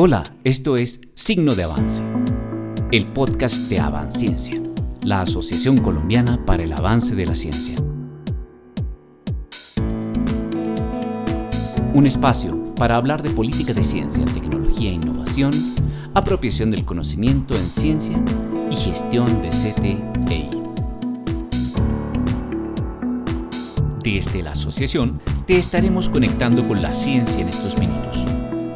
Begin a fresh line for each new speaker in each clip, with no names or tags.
Hola, esto es Signo de Avance, el podcast de Avanciencia, la Asociación Colombiana para el Avance de la Ciencia. Un espacio para hablar de política de ciencia, tecnología e innovación, apropiación del conocimiento en ciencia y gestión de CTEI. Desde la asociación te estaremos conectando con la ciencia en estos minutos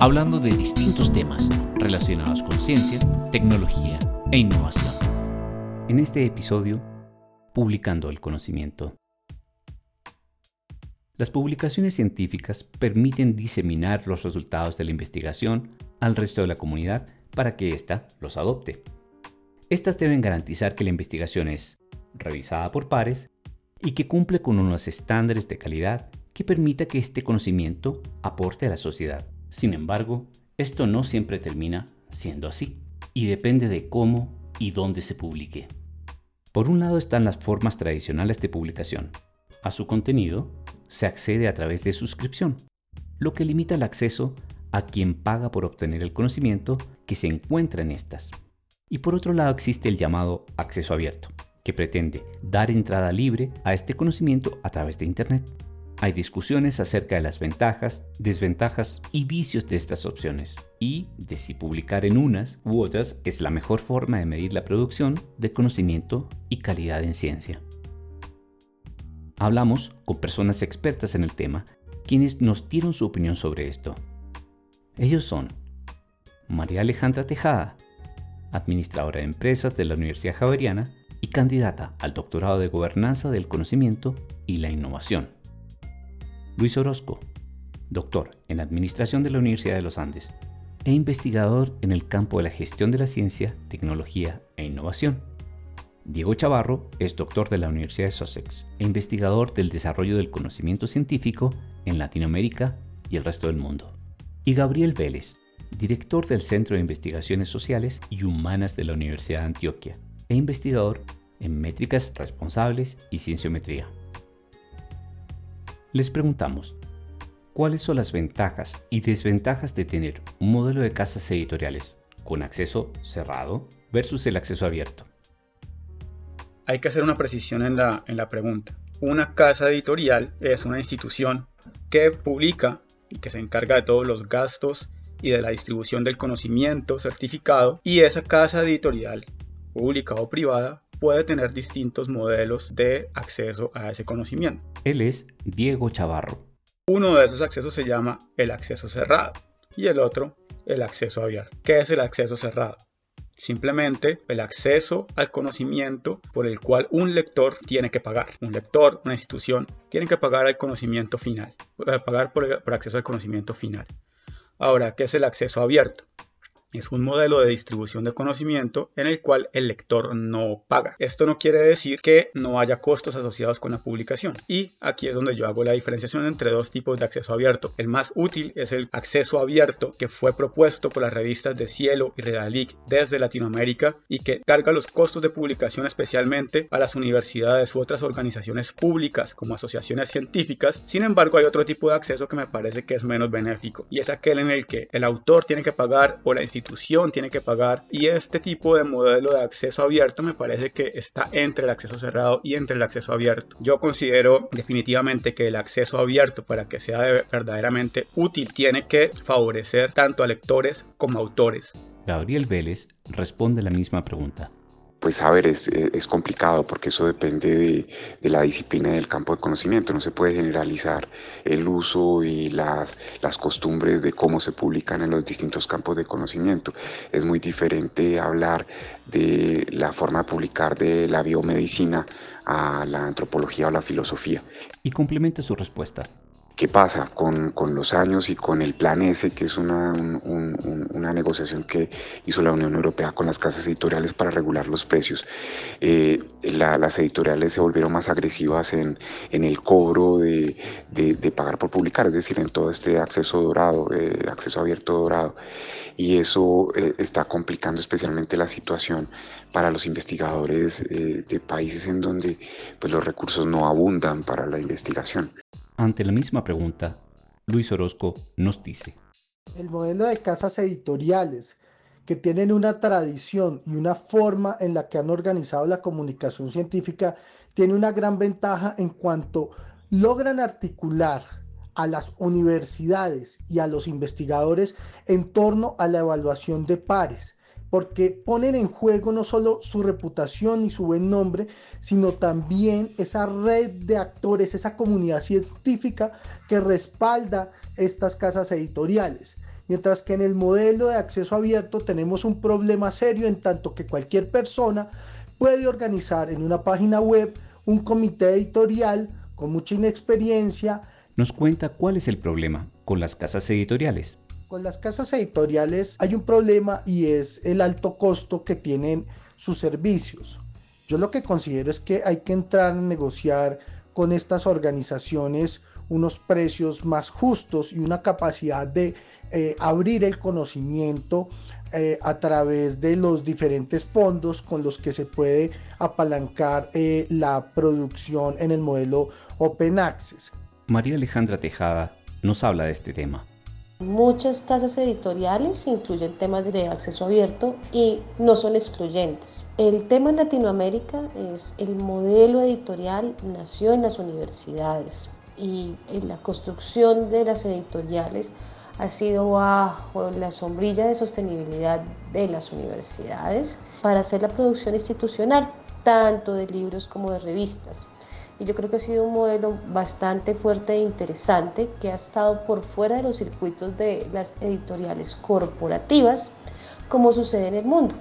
hablando de distintos temas relacionados con ciencia, tecnología e innovación. En este episodio, publicando el conocimiento. Las publicaciones científicas permiten diseminar los resultados de la investigación al resto de la comunidad para que ésta los adopte. Estas deben garantizar que la investigación es revisada por pares y que cumple con unos estándares de calidad que permita que este conocimiento aporte a la sociedad. Sin embargo, esto no siempre termina siendo así, y depende de cómo y dónde se publique. Por un lado están las formas tradicionales de publicación. A su contenido se accede a través de suscripción, lo que limita el acceso a quien paga por obtener el conocimiento que se encuentra en estas. Y por otro lado existe el llamado acceso abierto, que pretende dar entrada libre a este conocimiento a través de Internet. Hay discusiones acerca de las ventajas, desventajas y vicios de estas opciones y de si publicar en unas u otras es la mejor forma de medir la producción de conocimiento y calidad en ciencia. Hablamos con personas expertas en el tema, quienes nos dieron su opinión sobre esto. Ellos son María Alejandra Tejada, administradora de empresas de la Universidad Javeriana y candidata al doctorado de Gobernanza del Conocimiento y la Innovación. Luis Orozco, doctor en Administración de la Universidad de los Andes e investigador en el campo de la gestión de la ciencia, tecnología e innovación. Diego Chavarro es doctor de la Universidad de Sussex e investigador del desarrollo del conocimiento científico en Latinoamérica y el resto del mundo. Y Gabriel Vélez, director del Centro de Investigaciones Sociales y Humanas de la Universidad de Antioquia e investigador en métricas responsables y cienciometría. Les preguntamos, ¿cuáles son las ventajas y desventajas de tener un modelo de casas editoriales con acceso cerrado versus el acceso abierto?
Hay que hacer una precisión en la, en la pregunta. Una casa editorial es una institución que publica y que se encarga de todos los gastos y de la distribución del conocimiento certificado y esa casa editorial, pública o privada, puede tener distintos modelos de acceso a ese conocimiento.
Él es Diego Chavarro.
Uno de esos accesos se llama el acceso cerrado y el otro el acceso abierto. ¿Qué es el acceso cerrado? Simplemente el acceso al conocimiento por el cual un lector tiene que pagar. Un lector, una institución, tienen que pagar el conocimiento final, eh, pagar por, por acceso al conocimiento final. Ahora, ¿qué es el acceso abierto? Es un modelo de distribución de conocimiento en el cual el lector no paga. Esto no quiere decir que no haya costos asociados con la publicación. Y aquí es donde yo hago la diferenciación entre dos tipos de acceso abierto. El más útil es el acceso abierto que fue propuesto por las revistas de Cielo y Redalic desde Latinoamérica y que carga los costos de publicación especialmente a las universidades u otras organizaciones públicas como asociaciones científicas. Sin embargo, hay otro tipo de acceso que me parece que es menos benéfico y es aquel en el que el autor tiene que pagar o la institución tiene que pagar y este tipo de modelo de acceso abierto me parece que está entre el acceso cerrado y entre el acceso abierto. Yo considero definitivamente que el acceso abierto para que sea verdaderamente útil tiene que favorecer tanto a lectores como a autores.
Gabriel Vélez responde la misma pregunta
pues a ver, es, es complicado porque eso depende de, la disciplina del campo de conocimiento. No se puede generalizar el uso y las, las costumbres de cómo se publican en los distintos campos de conocimiento. Es muy diferente hablar de la forma de publicar de la biomedicina a la antropología o la filosofía.
Y complementa su respuesta.
¿Qué pasa con, con, los años y con el Plan S, que es una, una, negociación que hizo la Unión Europea con las casas editoriales para regular los precios? Eh, las editoriales se volvieron más agresivas en, en el cobro de, de, pagar por publicar, es decir, en todo este acceso dorado, eh, acceso abierto dorado. Y eso eh, está complicando especialmente la situación para los investigadores de países en donde pues, los recursos no abundan para la investigación.
Ante la misma pregunta, Luis Orozco nos dice.
El modelo de casas editoriales que tienen una tradición y una forma en la que han organizado la comunicación científica tiene una gran ventaja en cuanto logran articular a las universidades y a los investigadores en torno a la evaluación de pares, porque ponen en juego no solo su reputación y su buen nombre, sino también esa red de actores, esa comunidad científica que respalda estas casas editoriales. Mientras que en el modelo de acceso abierto tenemos un problema serio en tanto que cualquier persona puede organizar en una página web un comité editorial con mucha inexperiencia,
nos cuenta cuál es el problema con las casas editoriales.
Con las casas editoriales hay un problema y es el alto costo que tienen sus servicios. Yo lo que considero es que hay que entrar a negociar con estas organizaciones unos precios más justos y una capacidad de eh, abrir el conocimiento eh, a través de los diferentes fondos con los que se puede apalancar eh, la producción en el modelo Open Access.
María Alejandra Tejada nos habla de este tema.
Muchas casas editoriales incluyen temas de acceso abierto y no son excluyentes. El tema en Latinoamérica es el modelo editorial nació en las universidades y en la construcción de las editoriales ha sido bajo la sombrilla de sostenibilidad de las universidades para hacer la producción institucional, tanto de libros como de revistas y yo creo que ha sido un modelo bastante fuerte e interesante que ha estado por fuera de los circuitos de las editoriales corporativas, como sucede en el mundo.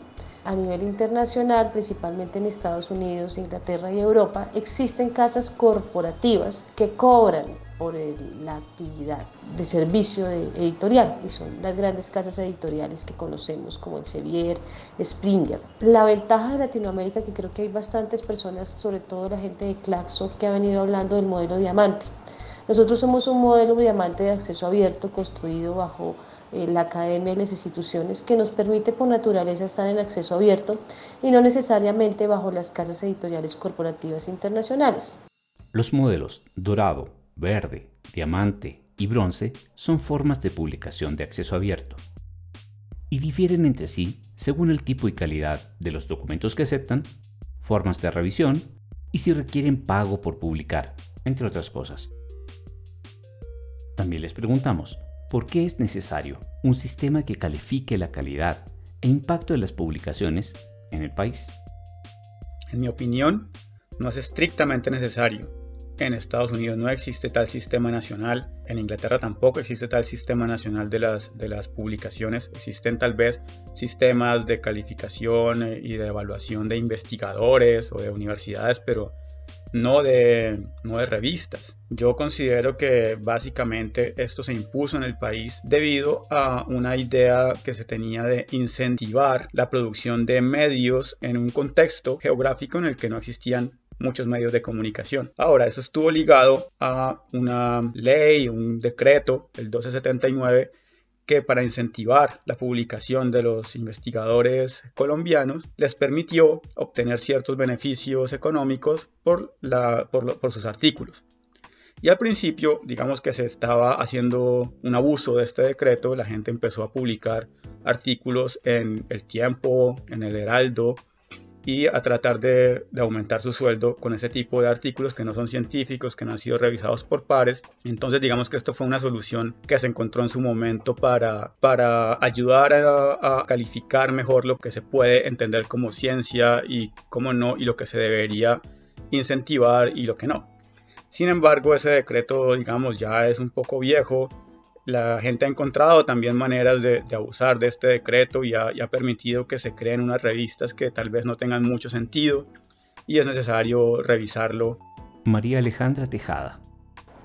A nivel internacional, principalmente en Estados Unidos, Inglaterra y Europa, existen casas corporativas que cobran por la actividad de servicio editorial y son las grandes casas editoriales que conocemos como el Sevier, Springer. La ventaja de Latinoamérica que creo que hay bastantes personas, sobre todo la gente de Claxo, que ha venido hablando del modelo diamante. Nosotros somos un modelo diamante de acceso abierto construido bajo eh, la academia y las instituciones que nos permite por naturaleza estar en acceso abierto y no necesariamente bajo las casas editoriales corporativas internacionales.
Los modelos dorado, verde, diamante y bronce son formas de publicación de acceso abierto y difieren entre sí según el tipo y calidad de los documentos que aceptan, formas de revisión y si requieren pago por publicar, entre otras cosas. También les preguntamos, ¿por qué es necesario un sistema que califique la calidad e impacto de las publicaciones en el país?
En mi opinión, no es estrictamente necesario, en Estados Unidos no existe tal sistema nacional, en Inglaterra tampoco existe tal sistema nacional de las, de las publicaciones, existen tal vez sistemas de calificación eh, y de evaluación de investigadores o de universidades, pero no de, no de revistas. Yo considero que básicamente esto se impuso en el país debido a una idea que se tenía de incentivar la producción de medios en un contexto geográfico en el que no existían muchos medios de comunicación. Ahora, eso estuvo ligado a una ley, un decreto, el 1279, que para incentivar la publicación de los investigadores colombianos les permitió obtener ciertos beneficios económicos por, sus artículos. Y al principio, digamos que se estaba haciendo un abuso de este decreto, la gente empezó a publicar artículos en El Tiempo, en El Heraldo, y a tratar de, aumentar su sueldo con ese tipo de artículos que no son científicos, que no han sido revisados por pares. Entonces digamos que esto fue una solución que se encontró en su momento para, para ayudar a, a calificar mejor lo que se puede entender como ciencia y cómo no, y lo que se debería incentivar y lo que no. Sin embargo, ese decreto, digamos, ya es un poco viejo la gente ha encontrado también maneras de, abusar de este decreto y ha, permitido que se creen unas revistas que tal vez no tengan mucho sentido y es necesario revisarlo.
María Alejandra Tejada.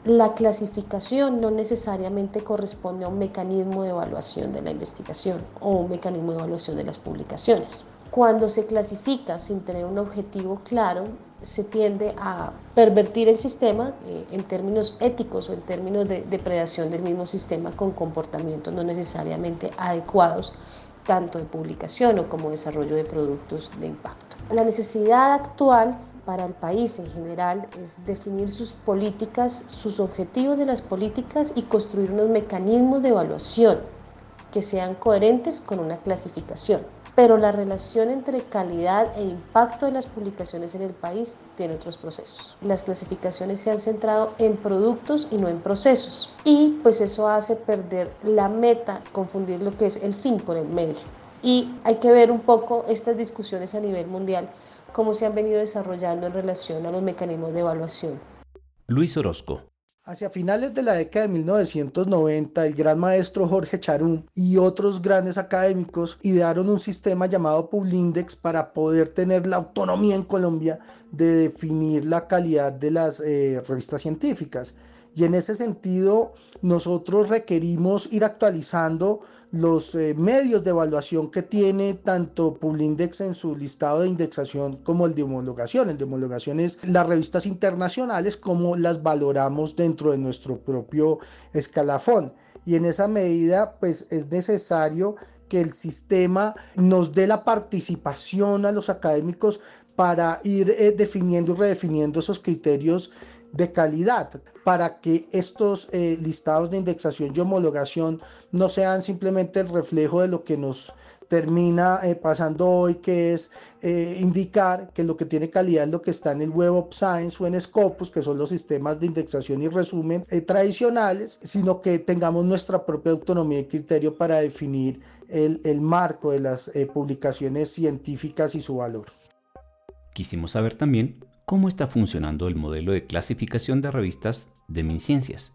La clasificación no necesariamente corresponde a un mecanismo de evaluación de la investigación o un mecanismo de evaluación de las publicaciones. Cuando se clasifica sin tener un objetivo claro, se tiende a pervertir el sistema eh, en términos éticos o en términos de depredación del mismo sistema con comportamientos no necesariamente adecuados tanto de publicación o como desarrollo de productos de impacto. La necesidad actual para el país en general es definir sus políticas, sus objetivos de las políticas y construir unos mecanismos de evaluación que sean coherentes con una clasificación. Pero la relación entre calidad e impacto de las publicaciones en el país tiene otros procesos. Las clasificaciones se han centrado en productos y no en procesos. Y pues eso hace perder la meta, confundir lo que es el fin por el medio. Y hay que ver un poco estas discusiones a nivel mundial, cómo se han venido desarrollando en relación a los mecanismos de evaluación.
Luis Orozco,
Hacia finales de la década de 1990, el gran maestro Jorge Charum y otros grandes académicos idearon un sistema llamado Publindex para poder tener la autonomía en Colombia de definir la calidad de las eh, revistas científicas. Y en ese sentido, nosotros requerimos ir actualizando los eh, medios de evaluación que tiene tanto Publindex en su listado de indexación como el de homologación. El de homologación es las revistas internacionales, como las valoramos dentro de nuestro propio escalafón. Y en esa medida, pues es necesario que el sistema nos dé la participación a los académicos para ir eh, definiendo y redefiniendo esos criterios de calidad para que estos eh, listados de indexación y homologación no sean simplemente el reflejo de lo que nos termina eh, pasando hoy, que es eh, indicar que lo que tiene calidad es lo que está en el Web of Science o en Scopus, que son los sistemas de indexación y resumen tradicionales, sino que tengamos nuestra propia autonomía y criterio para definir el, el marco de las publicaciones científicas y su valor.
Quisimos saber también cómo está funcionando el modelo de clasificación de revistas de MinCiencias.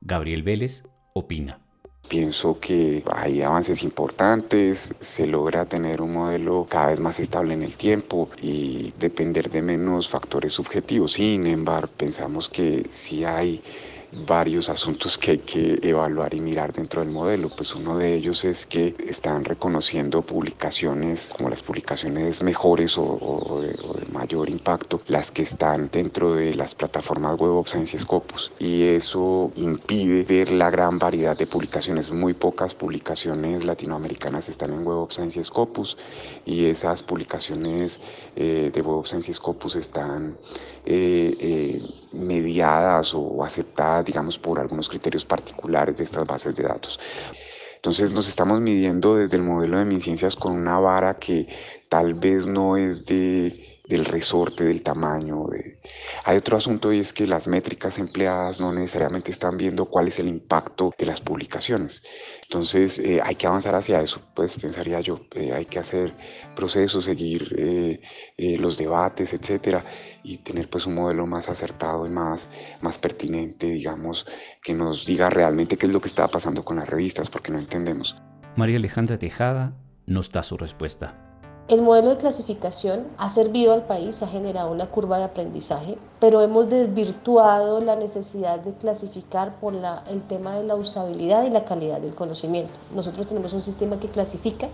Gabriel Vélez opina.
Pienso que hay avances importantes, se logra tener un modelo cada vez más estable en el tiempo y depender de menos factores subjetivos. Sin embargo, pensamos que si hay varios asuntos que hay que evaluar y mirar dentro del modelo. Pues uno de ellos es que están reconociendo publicaciones como las publicaciones mejores o, de, mayor impacto, las que están dentro de las plataformas Web of Science Scopus. Y eso impide ver la gran variedad de publicaciones. Muy pocas publicaciones latinoamericanas están en Web of Science Scopus y esas publicaciones eh, de Web of Science Scopus están eh, eh, mediadas o aceptadas, digamos, por algunos criterios particulares de estas bases de datos. Entonces nos estamos midiendo desde el modelo de MinCiencias con una vara que tal vez no es de del resorte, del tamaño. Hay otro asunto y es que las métricas empleadas no necesariamente están viendo cuál es el impacto de las publicaciones. Entonces eh, hay que avanzar hacia eso, pues pensaría yo. Eh, hay que hacer procesos, seguir eh, los debates, etcétera, y tener pues un modelo más acertado y más, más pertinente, digamos, que nos diga realmente qué es lo que está pasando con las revistas, porque no entendemos.
María Alejandra Tejada nos da su respuesta.
El modelo de clasificación ha servido al país, ha generado una curva de aprendizaje, pero hemos desvirtuado la necesidad de clasificar por el tema de la usabilidad y la calidad del conocimiento. Nosotros tenemos un sistema que clasifica,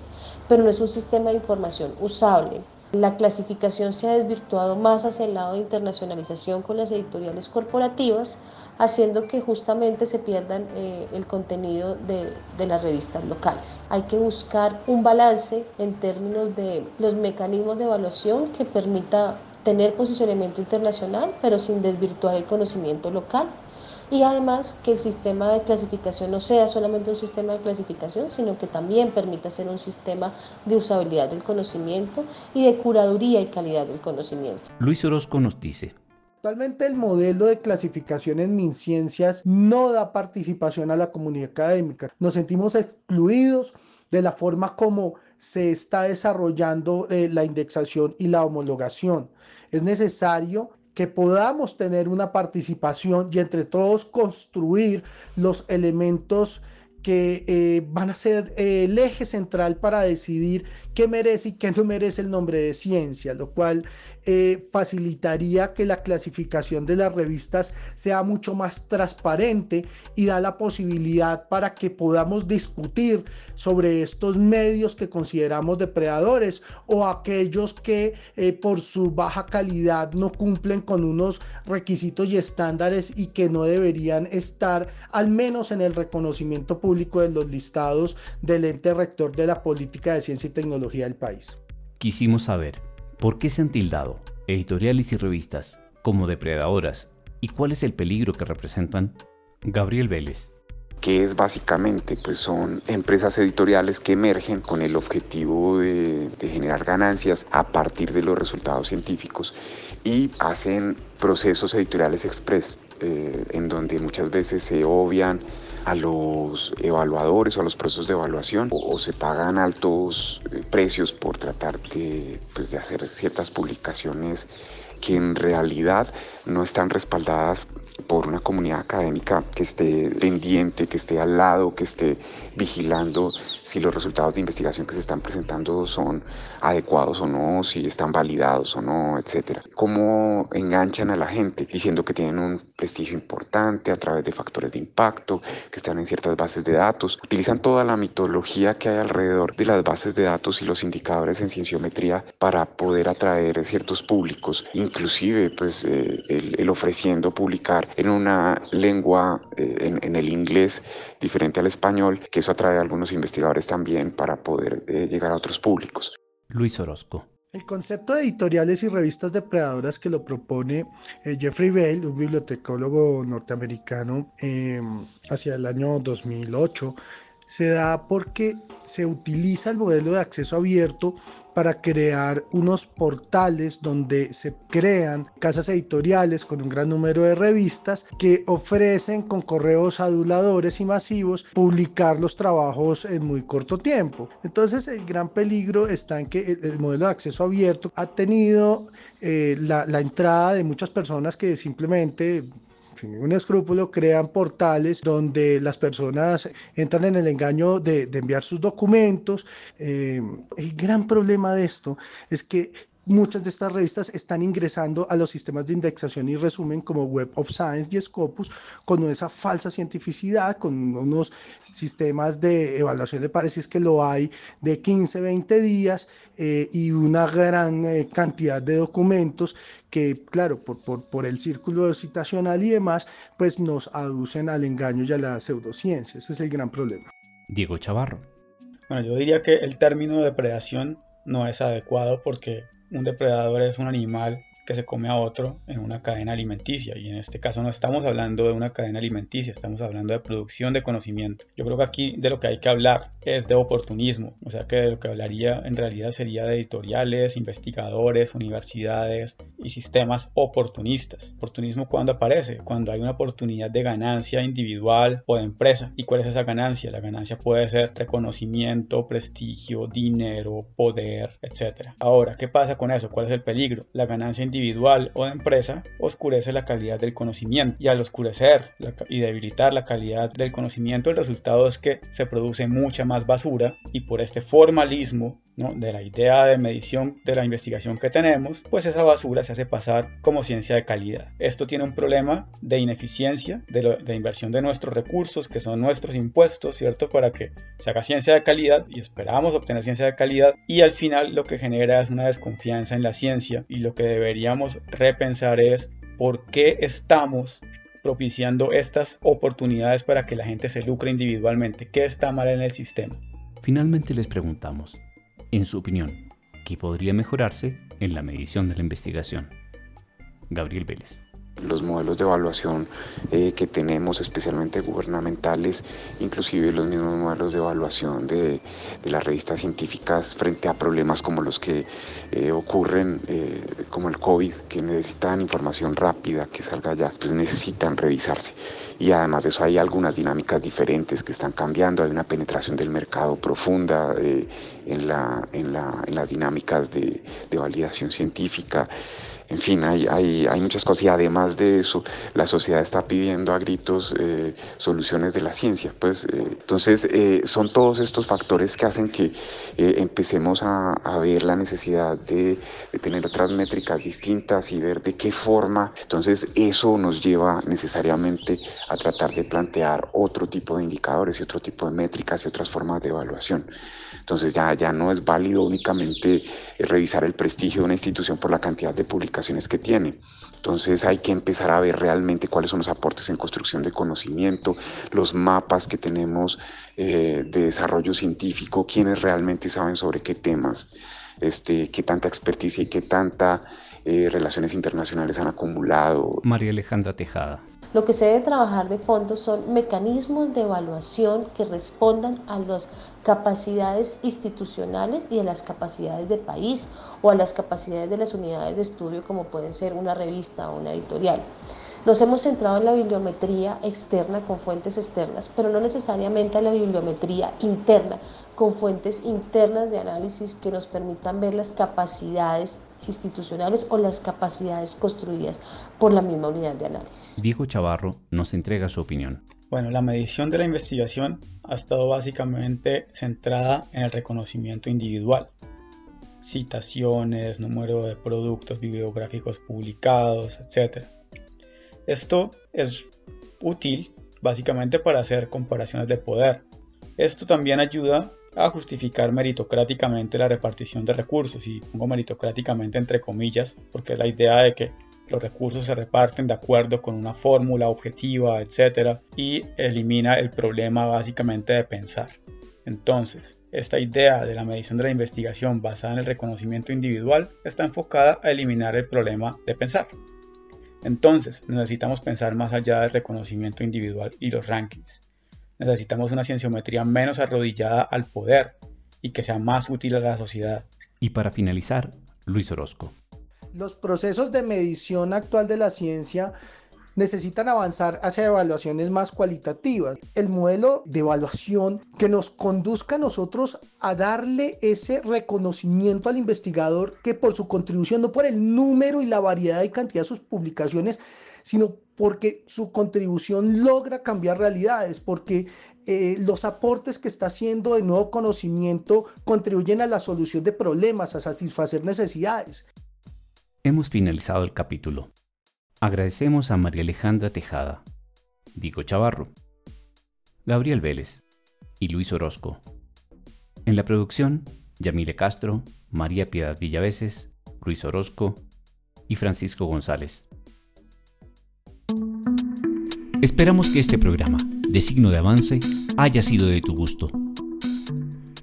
pero no es un sistema de información usable. La clasificación se ha desvirtuado más hacia el lado de internacionalización con las editoriales corporativas, haciendo que justamente se pierdan eh, el contenido de, de las revistas locales. Hay que buscar un balance en términos de los mecanismos de evaluación que permita tener posicionamiento internacional, pero sin desvirtuar el conocimiento local y además que el sistema de clasificación no sea solamente un sistema de clasificación, sino que también permita ser un sistema de usabilidad del conocimiento y de curaduría y calidad del conocimiento.
Luis Orozco nos dice.
Actualmente el modelo de clasificación en MinCiencias no da participación a la comunidad académica. Nos sentimos excluidos de la forma como se está desarrollando eh, la indexación y la homologación. Es necesario que podamos tener una participación y entre todos construir los elementos que eh, van a ser eh, el eje central para decidir qué merece y qué no merece el nombre de ciencia, lo cual eh, facilitaría que la clasificación de las revistas sea mucho más transparente y da la posibilidad para que podamos discutir sobre estos medios que consideramos depredadores o aquellos que eh, por su baja calidad no cumplen con unos requisitos y estándares y que no deberían estar al menos en el reconocimiento público de los listados del ente rector de la política de ciencia y tecnología del país.
Quisimos saber ¿Por qué se han tildado editoriales y revistas como depredadoras y cuál es el peligro que representan? Gabriel Vélez.
que es básicamente, pues son empresas editoriales que emergen con el objetivo de, generar ganancias a partir de los resultados científicos y hacen procesos editoriales express, eh, en donde muchas veces se obvian a los evaluadores o a los procesos de evaluación o, se pagan altos eh, precios por tratar de, pues, de hacer ciertas publicaciones que en realidad no están respaldadas por una comunidad académica que esté pendiente, que esté al lado, que esté vigilando si los resultados de investigación que se están presentando son adecuados o no, si están validados o no, etcétera. Cómo enganchan a la gente diciendo que tienen un prestigio importante a través de factores de impacto, que están en ciertas bases de datos. Utilizan toda la mitología que hay alrededor de las bases de datos y los indicadores en cienciometría para poder atraer ciertos públicos, inclusive pues eh, el ofreciendo publicar en una lengua, eh, en, el inglés, diferente al español, que eso atrae a algunos investigadores también para poder eh, llegar a otros públicos.
Luis Orozco.
El concepto de editoriales y revistas depredadoras que lo propone eh, Jeffrey Bell, un bibliotecólogo norteamericano, hacia el año 2008, se da porque se utiliza el modelo de acceso abierto para crear unos portales donde se crean casas editoriales con un gran número de revistas que ofrecen con correos aduladores y masivos publicar los trabajos en muy corto tiempo. Entonces el gran peligro está en que el, modelo de acceso abierto ha tenido eh, la, la entrada de muchas personas que simplemente sin ningún escrúpulo, crean portales donde las personas entran en el engaño de, enviar sus documentos. Eh, el gran problema de esto es que muchas de estas revistas están ingresando a los sistemas de indexación y resumen como Web of Science y Scopus con esa falsa cientificidad, con unos sistemas de evaluación de pares, que lo hay, de 15, 20 días eh, y una gran eh, cantidad de documentos que, claro, por, por, por el círculo citacional y demás, pues nos aducen al engaño y a la pseudociencia. Ese es el gran problema.
Diego Chavarro.
Bueno, yo diría que el término depredación no es adecuado porque un depredador es un animal que se come a otro en una cadena alimenticia. Y en este caso no estamos hablando de una cadena alimenticia, estamos hablando de producción de conocimiento. Yo creo que aquí de lo que hay que hablar es de oportunismo, o sea que de lo que hablaría en realidad sería de editoriales, investigadores, universidades y sistemas oportunistas. Oportunismo cuando aparece, cuando hay una oportunidad de ganancia individual o de empresa. ¿Y cuál es esa ganancia? La ganancia puede ser reconocimiento, prestigio, dinero, poder, etc. Ahora, ¿qué pasa con eso? ¿Cuál es el peligro? La ganancia individual individual o de empresa oscurece la calidad del conocimiento y al oscurecer y debilitar la calidad del conocimiento el resultado es que se produce mucha más basura y por este formalismo de la idea de medición de la investigación que tenemos, pues esa basura se hace pasar como ciencia de calidad. Esto tiene un problema de ineficiencia de, de, inversión de nuestros recursos, que son nuestros impuestos, ¿cierto? Para que se haga ciencia de calidad y esperamos obtener ciencia de calidad y al final lo que genera es una desconfianza en la ciencia y lo que repensar es por qué estamos propiciando estas oportunidades para que la gente se lucre individualmente. ¿Qué está mal en el sistema?
Finalmente les preguntamos, en su opinión, ¿qué podría mejorarse en la medición de la investigación? Gabriel Vélez
los modelos de evaluación eh, que tenemos, especialmente gubernamentales, inclusive los mismos modelos de evaluación de, las revistas científicas frente a problemas como los que eh, ocurren, eh, como el COVID, que necesitan información rápida, que salga ya, pues necesitan revisarse. Y además de eso hay algunas dinámicas diferentes que están cambiando, hay una penetración del mercado profunda en, la, en, la, en, las dinámicas de, de validación científica en fin, hay, muchas cosas y además de eso, la sociedad está pidiendo a gritos eh, soluciones de la ciencia. Pues, eh, entonces, eh, son todos estos factores que hacen que empecemos a, ver la necesidad de, de, tener otras métricas distintas y ver de qué forma. Entonces, eso nos lleva necesariamente a tratar de plantear otro tipo de indicadores y otro tipo de métricas y otras formas de evaluación. Entonces ya, ya no es válido únicamente revisar el prestigio de una institución por la cantidad de publicaciones que tiene. Entonces hay que empezar a ver realmente cuáles son los aportes en construcción de conocimiento, los mapas que tenemos eh, de desarrollo científico, quiénes realmente saben sobre qué temas, este, qué tanta experticia y qué tanta eh, relaciones internacionales han acumulado.
María Alejandra Tejada.
Lo que se debe trabajar de fondo son mecanismos de evaluación que respondan a las capacidades institucionales y a las capacidades de país o a las capacidades de las unidades de estudio como pueden ser una revista o una editorial. Nos hemos centrado en la bibliometría externa con fuentes externas, pero no necesariamente en la bibliometría interna con fuentes internas de análisis que nos permitan ver las capacidades institucionales o las capacidades construidas por la misma unidad de análisis.
Diego Chavarro nos entrega su opinión.
Bueno, la medición de la investigación ha estado básicamente centrada en el reconocimiento individual. Citaciones, número de productos bibliográficos publicados, etc. Esto es útil básicamente para hacer comparaciones de poder. Esto también ayuda a justificar meritocráticamente la repartición de recursos, y pongo meritocráticamente entre comillas, porque es la idea de que los recursos se reparten de acuerdo con una fórmula objetiva, etc. y elimina el problema básicamente de pensar. Entonces, esta idea de la medición de la investigación basada en el reconocimiento individual está enfocada a eliminar el problema de pensar. Entonces, necesitamos pensar más allá del reconocimiento individual y los rankings necesitamos una cienciometría menos arrodillada al poder y que sea más útil a la sociedad.
Y para finalizar, Luis Orozco.
Los procesos de medición actual de la ciencia necesitan avanzar hacia evaluaciones más cualitativas. El modelo de evaluación que nos conduzca a nosotros a darle ese reconocimiento al investigador que por su contribución, no por el número y la variedad y cantidad de sus publicaciones, sino porque su contribución logra cambiar realidades, porque eh, los aportes que está haciendo de nuevo conocimiento contribuyen a la solución de problemas, a satisfacer necesidades.
Hemos finalizado el capítulo. Agradecemos a María Alejandra Tejada, Diego Chavarro, Gabriel Vélez y Luis Orozco. En la producción, Yamile Castro, María Piedad Villaveses, Luis Orozco y Francisco González. Esperamos que este programa, de signo de avance, haya sido de tu gusto.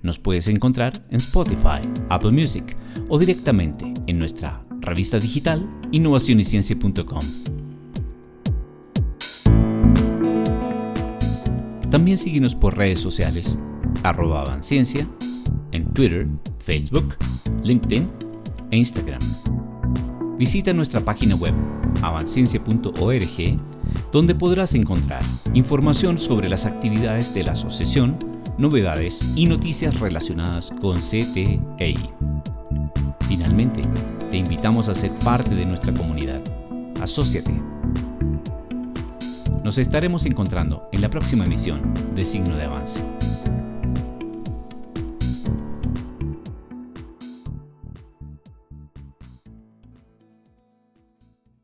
Nos puedes encontrar en Spotify, Apple Music o directamente en nuestra revista digital innovacionyciencia.com. También síguenos por redes sociales, arroba avanciencia, en Twitter, Facebook, LinkedIn e Instagram. Visita nuestra página web avanciencia.org donde podrás encontrar información sobre las actividades de la asociación, novedades y noticias relacionadas con CTEI. Finalmente, te invitamos a ser parte de nuestra comunidad. Asociate. Nos estaremos encontrando en la próxima emisión de Signo de Avance.